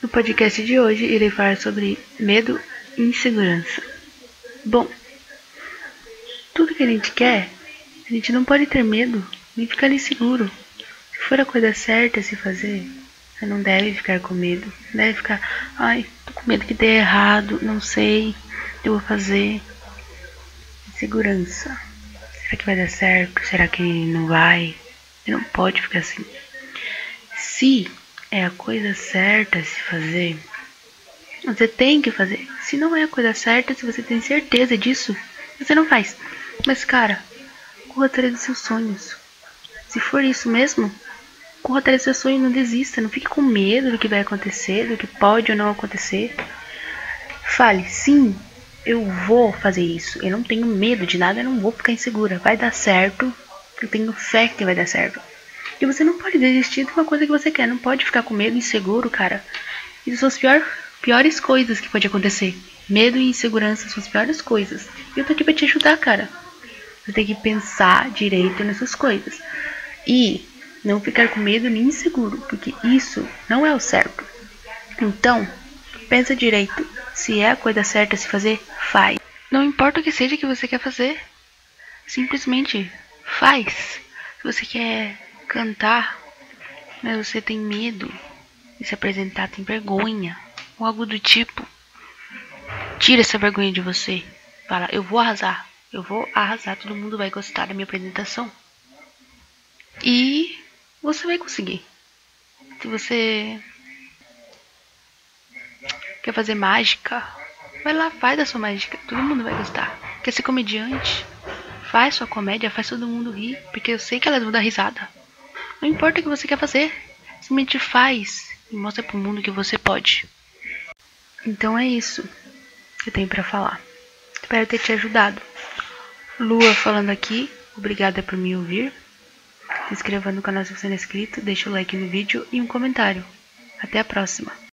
No podcast de hoje, irei falar sobre medo e insegurança. Bom, tudo que a gente quer, a gente não pode ter medo nem ficar inseguro. Se for a coisa certa a se fazer, você não deve ficar com medo. Não deve ficar, ai, tô com medo que dê errado, não sei, eu vou fazer. Insegurança. Será que vai dar certo? Será que não vai? Você não pode ficar assim. Se é a coisa certa a se fazer, você tem que fazer. Se não é a coisa certa, se você tem certeza disso, você não faz. Mas, cara, corra atrás dos seus sonhos. Se for isso mesmo, corra atrás dos seus sonhos, não desista. Não fique com medo do que vai acontecer, do que pode ou não acontecer. Fale, sim, eu vou fazer isso. Eu não tenho medo de nada, eu não vou ficar insegura. Vai dar certo. Eu tenho fé que vai dar certo. E você não pode desistir de uma coisa que você quer. Não pode ficar com medo, inseguro, cara. Isso são as pior, piores coisas que pode acontecer. Medo e insegurança são as piores coisas. E eu tô aqui pra te ajudar, cara. Você tem que pensar direito nessas coisas. E não ficar com medo nem inseguro, porque isso não é o certo. Então, pensa direito. Se é a coisa certa a se fazer, faz. Não importa o que seja que você quer fazer. Simplesmente faz. Se você quer cantar, mas você tem medo de se apresentar, tem vergonha, ou algo do tipo, tira essa vergonha de você. Fala, eu vou arrasar, eu vou arrasar, todo mundo vai gostar da minha apresentação. E você vai conseguir. Se você quer fazer mágica, vai lá, faz a sua mágica, todo mundo vai gostar. Quer ser comediante? Faz sua comédia, faz todo mundo rir, porque eu sei que elas vão dar risada. Não importa o que você quer fazer, simplesmente faz e mostra pro mundo que você pode. Então é isso que eu tenho para falar. Espero ter te ajudado. Lua falando aqui, obrigada por me ouvir. Se inscreva no canal se você não é inscrito, deixa o like no vídeo e um comentário. Até a próxima!